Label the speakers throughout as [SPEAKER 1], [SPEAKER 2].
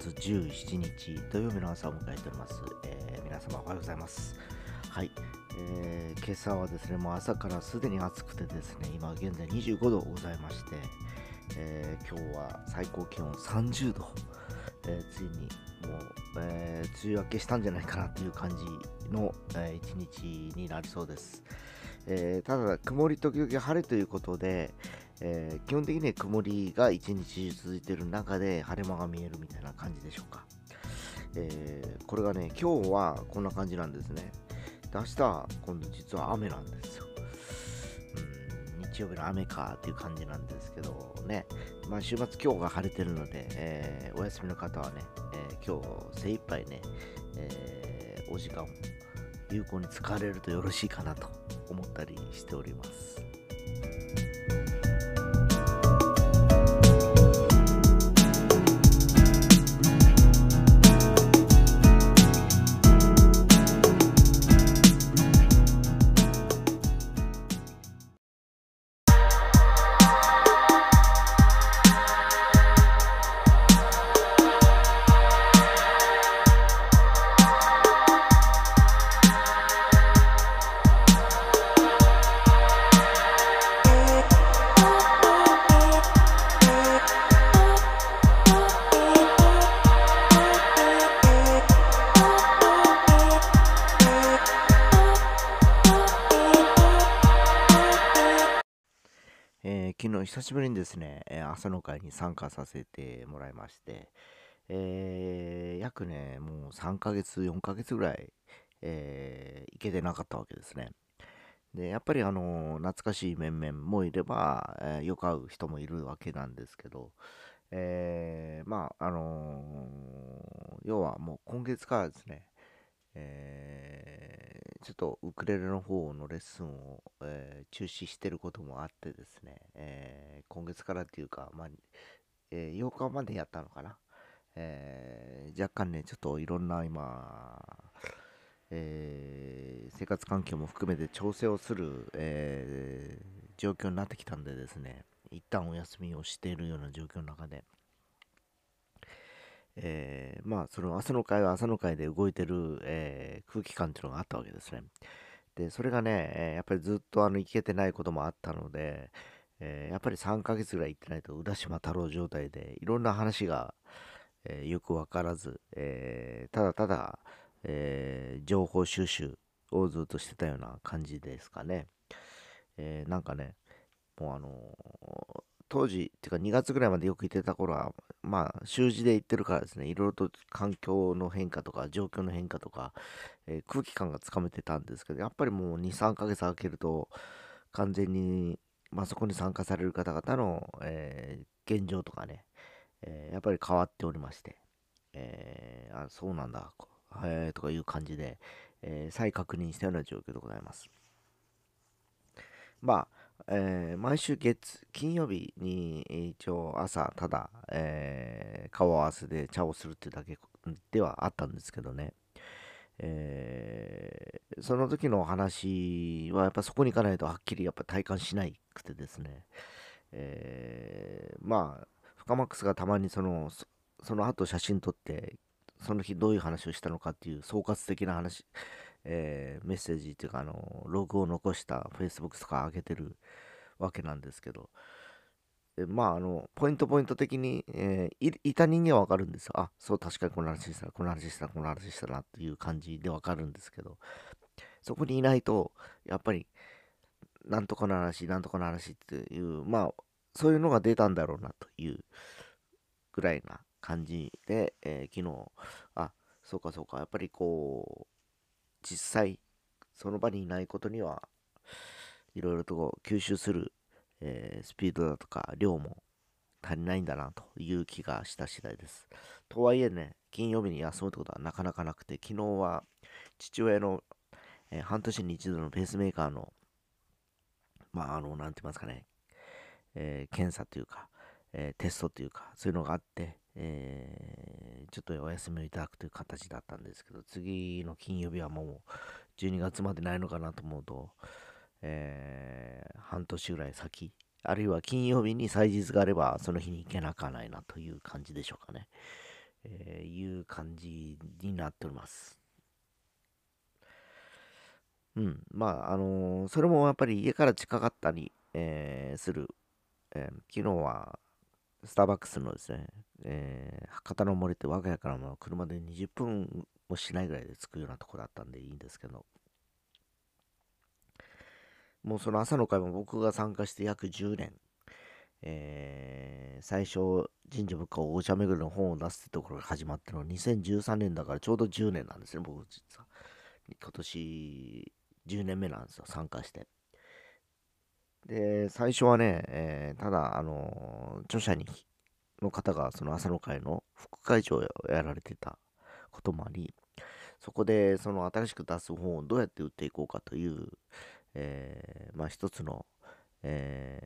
[SPEAKER 1] 月17日土曜日の朝を迎えております、えー皆様おはようございます。はい、えー今朝はですねもう朝からすでに暑くてですね今現在25度ございまして、えー今日は最高気温30度、えーついにもう、えー梅雨明けしたんじゃないかなという感じの、えー一日になりそうです、えーただ曇り時々晴れということで、えー基本的には曇りが一日中続いている中で晴れ間が見えるみたいな感じでしょうか。えーこれがね、今日はこんな感じなんですね。で明日は今度実は雨なんですよ。うん日曜日の雨かっていう感じなんですけどね、まあ、週末今日が晴れてるので、えーお休みの方はね、えー今日精一杯ね、えお時間を有効に使われるとよろしいかなと思ったりしております。久しぶりにですね、朝の会に参加させてもらいまして、えー約ね、もう3ヶ月、4ヶ月ぐらい、えー行けてなかったわけですね。で、やっぱりあの懐かしい面々もいれば、えーよく会う人もいるわけなんですけど、えーまあ、あのー要はもう今月からですね、えーちょっとウクレレの方のレッスンを、えー中止してることもあってですね、えー今月からっていうか、まあえ8日までやったのかな、え若干ね、ちょっといろんな今、え生活環境も含めて調整をする、え状況になってきたんでですね、一旦お休みをしているような状況の中で、えーまあその朝の会は朝の会で動いてる、えー空気感っていうのがあったわけですね。で、それがね、えーやっぱりずっとあの行けてないこともあったので、えーやっぱり3ヶ月ぐらい行ってないと浦島太郎状態でいろんな話が、えーよくわからず、えーただただ、えー情報収集をずっとしてたような感じですかね。えーなんかね、もうあの当時、っていうか2月ぐらいまでよく行ってた頃は、まあ、習字で行ってるからですね、いろいろと環境の変化とか、状況の変化とか、えー空気感がつかめてたんですけど、やっぱりもう2、3ヶ月空けると、完全に、まあ、そこに参加される方々の、えー現状とかね、えーやっぱり変わっておりまして、えあ、そうなんだ、えとかいう感じで、え再確認したような状況でございます。まあ、えー毎週月、金曜日に一応朝、ただ、えー顔合わせで茶をするっていうだけではあったんですけどね、えーその時の話はやっぱそこに行かないとはっきりやっぱ体感しないくてですね、えーまあ、フカマックスがたまにその、そその後写真撮って、その日どういう話をしたのかっていう総括的な話、えーメッセージっていうか、あの、ログを残した Facebook とか上げてるわけなんですけど、まあ、あの、ポイントポイント的に、えーいた人間はわかるんですよ。あ、そう、確かにこの話したな、この話したな、この話したなっていう感じでわかるんですけど、そこにいないと、やっぱり、なんとかの話、なんとかの話っていう、まあ、そういうのが出たんだろうなというぐらいな感じで、えー昨日、あ、そうかそうか、やっぱりこう、実際、その場にいないことには、いろいろと吸収する、えースピードだとか量も足りないんだなという気がした次第です。とはいえね、金曜日に休むってことはなかなかなくて、昨日は父親の、えー半年に一度のペースメーカーの、まあ、あの、なんて言いますかね、えー検査というか、えーテストというか、そういうのがあって、えーちょっとお休みをいただくという形だったんですけど、次の金曜日はもう12月までないのかなと思うと、えー半年ぐらい先あるいは金曜日に祭日があれば、その日に行けなかないなという感じでしょうかね。えー、いう感じになっております。うん。まあ、あのー、それもやっぱり家から近かったり、えー、する。え昨日は、スターバックスのですね、え博多の森って我が家からも車で20分もしないぐらいで着くようなとこだったんでいいんですけど、もうその朝の会も僕が参加して約10年、えー、最初、神社仏閣お茶巡りの本を出すってところが始まったのは2013年だからちょうど10年なんですね、僕実は。今年10年目なんですよ、参加して。で、最初はね、えー、ただ、あのー、著者にの方がその朝の会の副会長をやられてたこともあり、そこでその新しく出す本をどうやって売っていこうかという、えー、まあ一つの、え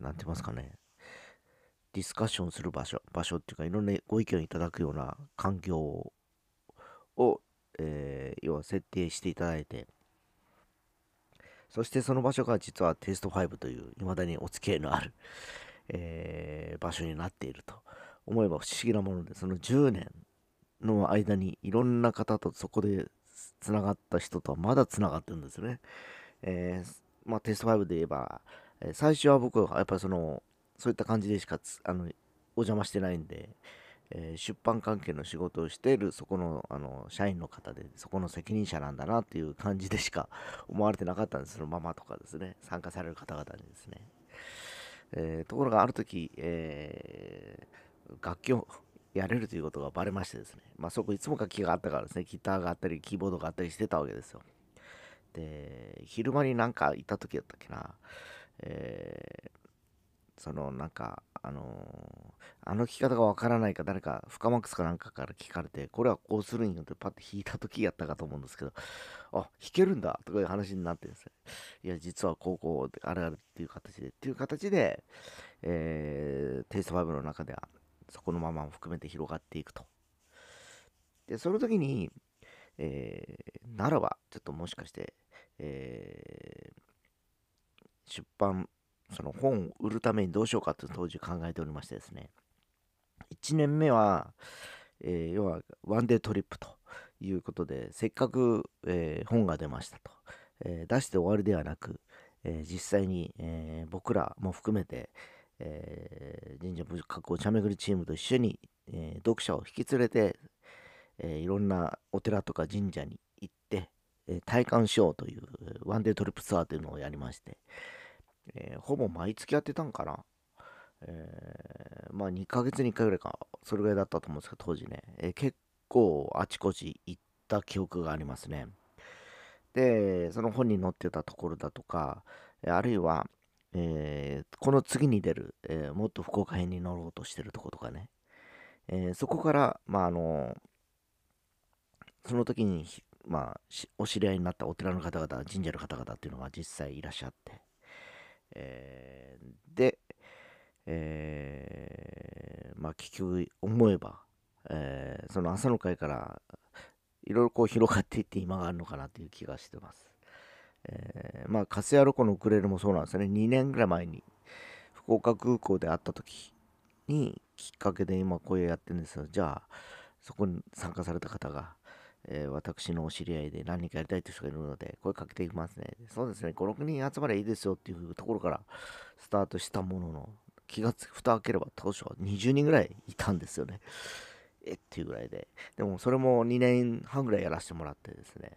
[SPEAKER 1] ー、て言いますかね、ディスカッションする場所、場所っていうかいろんなご意見をいただくような環境を、えー、要は設定していただいて、そしてその場所が実はテスト5という未だにお付き合いのある、えー、場所になっていると思えば不思議なもので、その10年の間にいろんな方とそこでつながった人とはまだつながってるんですよね。えー、まあ、テスト5で言えば、え、最初は僕はやっぱりその、そういった感じでしかあのお邪魔してないんで、えー、出版関係の仕事をしているそこのあの社員の方で、そこの責任者なんだなっていう感じでしか思われてなかったんです、そのママとかですね、参加される方々にですね。えー、ところがある時、えー、楽器をやれるということがバレましてですね、まあそこいつも楽器があったからですね、ギターがあったり、キーボードがあったりしてたわけですよ。で、昼間になんか行った時だったっけな、えー、そのなんか、あのー、あの弾き方がわからないか誰か、フカマックスかなんかから聞かれて、これはこうするんよってパッて弾いた時やったかと思うんですけど、あ、弾けるんだとかいう話になってですね、いや、実は高校であるあるっていう形で、っていう形で、えー、テイスト5の中では、そこのままも含めて広がっていくと。で、その時に、えー、ならば、ちょっともしかして、えー、出版、その本を売るためにどうしようかと当時考えておりましてですね、1年目は、えー、要はワンデートリップということで、せっかく、えー、本が出ましたと、えー、出して終わりではなく、え実際に、え僕らも含めて、え、神社仏閣お茶巡りチームと一緒に、え、読者を引き連れて、え、いろんなお寺とか神社に行って、え体感しようというワンデートリップツアーというのをやりまして、えほぼ毎月やってたんかな。えまあ2ヶ月に1回ぐらいか、それぐらいだったと思うんですけど、当時ね、え結構あちこち行った記憶がありますね。で、その本に載ってたところだとか、あるいは、えー、この次に出る、え、もっと福岡編に乗ろうとしてるとことかね、え、そこから、まあ、あのその時に、まあ、お知り合いになったお寺の方々、神社の方々っていうのが実際いらっしゃって、えで、えまあ、結局思えば、えその朝の会からいろいろこう広がっていって今があるのかなという気がしてます。えー、まあ、カスヤロコのウクレレもそうなんですよね。2年ぐらい前に、福岡空港で会った時に、きっかけで今こういうやってるんですよ。じゃあ、そこに参加された方が、えー、私のお知り合いで何人かやりたいという人がいるので、声かけていきますね。そうですね、5、6人集まればいいですよっていうところからスタートしたものの、気がつく、蓋開ければ当初は20人ぐらいいたんですよね。えっていうぐらいで。でもそれも2年半ぐらいやらせてもらってですね、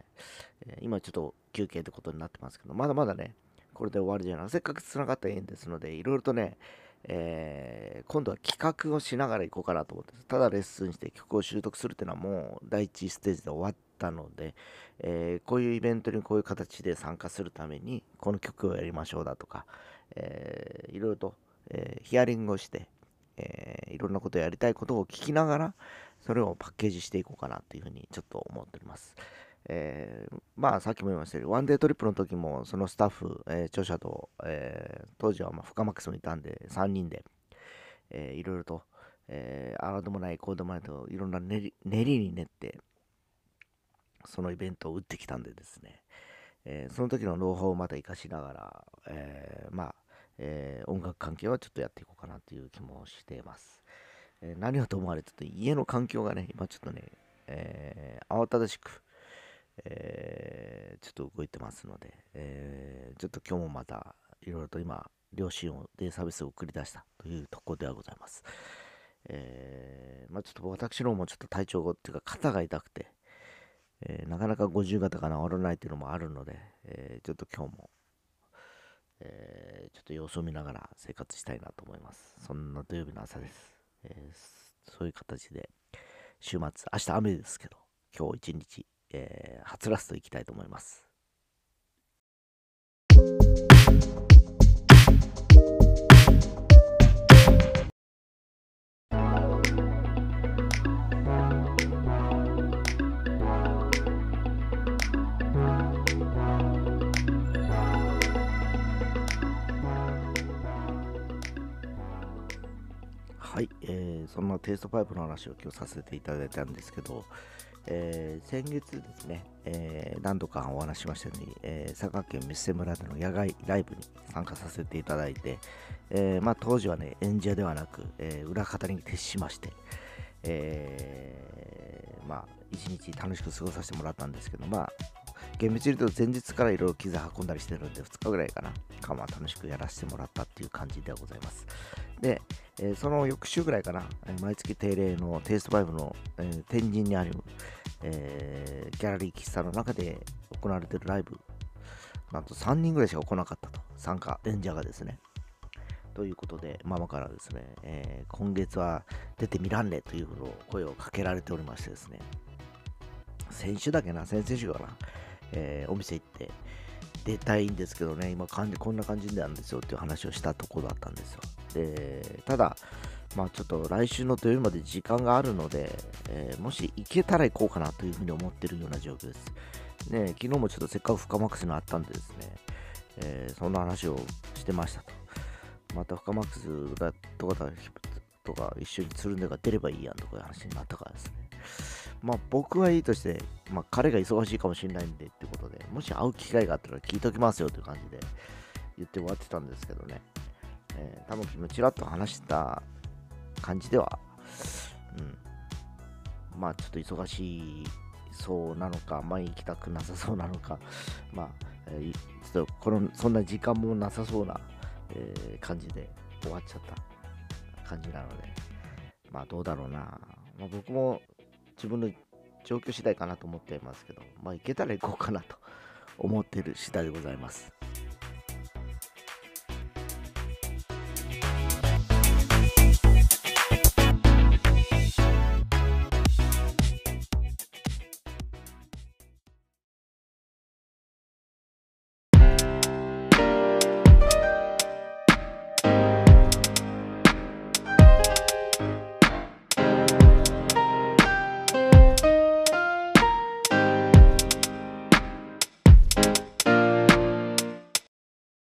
[SPEAKER 1] えー、今ちょっと休憩ってことになってますけど、まだまだね、これで終わりじゃなくせっかく繋がった縁ですので、いろいろとね、えー、今度は企画をしながら行こうかなと思ってただレッスンして曲を習得するっていうのはもう第一ステージで終わったので、えー、こういうイベントにこういう形で参加するためにこの曲をやりましょうだとか、えー、いろいろと、えヒアリングをして、え、いろんなことやりたいことを聞きながら、それをパッケージしていこうかなっていうふうにちょっと思っております。えー、まあさっきも言いましたように、ワンデートリップの時もそのスタッフ、えー、著者と、えー、当時はまあ深マックスもいたんで、3人で、えー、いろいろと、えー、ああでもない、こうでもないと、いろんな練り練りに練って、そのイベントを打ってきたんでですね、えー、その時のノウハウをまた活かしながら、えー、まあ、えー、音楽関係はちょっとやっていこうかなという気もしています。え、何はともあれ、ちょっと家の環境がね、今ちょっとね、えー、慌ただしく、えーちょっと動いてますので、えちょっと今日もまた、いろいろと今、両親をデイサービスを送り出したというところではございます。えまあ、ちょっと私の方もちょっと体調がっていうか肩が痛くて、えー、なかなか50型が治らないっていうのもあるので、えー、ちょっと今日も、えー、ちょっと様子を見ながら生活したいなと思います。そんな土曜日の朝です。えそういう形で、週末、明日雨ですけど、今日一日、えー、はつらすといきたいと思います。はい、えー、そんなテイストパイプの話を今日させていただいたんですけど、えー、先月ですね、えー、何度かお話しましたように、えー、佐賀県三瀬村での野外ライブに参加させていただいて、えまあ、当時はね、演者ではなく、え裏方に徹しまして、えまあ、一日楽しく過ごさせてもらったんですけど、まあ、厳密に言うと前日からいろいろ機材運んだりしてるんで、2日ぐらいかな、かま楽しくやらせてもらったっていう感じではございます。で、えー、その翌週ぐらいかな、毎月定例のテイスト5の、えー、天神にある、え、ギャラリー喫茶の中で行われてるライブ、なんと3人ぐらいしか来なかったと、参加、演者がですね。ということで、ママからですね、え、今月は出てみらんねという声をかけられておりましてですね、先週だけな、先々週かな、え、お店行って、出たいんですけどね、今感じ、こんな感じなんですよっていう話をしたところだったんですよ。で、ただ、まあちょっと来週の土曜日まで時間があるので、えー、もし行けたら行こうかなというふうに思ってるような状況です。ね、昨日もちょっとせっかく深マックスのあったんでですね、えー、そんな話をしてましたと。また深マックスだとかとか一緒につるんでが出ればいいやんとかいう話になったからですね。まあ僕はいいとして、まあ彼が忙しいかもしれないんでってことで、もし会う機会があったら聞いときますよという感じで言って終わってたんですけどね。えー、多分ちらっと話した感じでは、うん、まあちょっと忙しいそうなのか、まあ行きたくなさそうなのか、まあ、えー、ちょっとこのそんな時間もなさそうな、えー、感じで終わっちゃった感じなので、まあどうだろうな。まあ、僕も自分の状況次第かなと思っていますけど、まあ行けたら行こうかなと思っている次第でございます。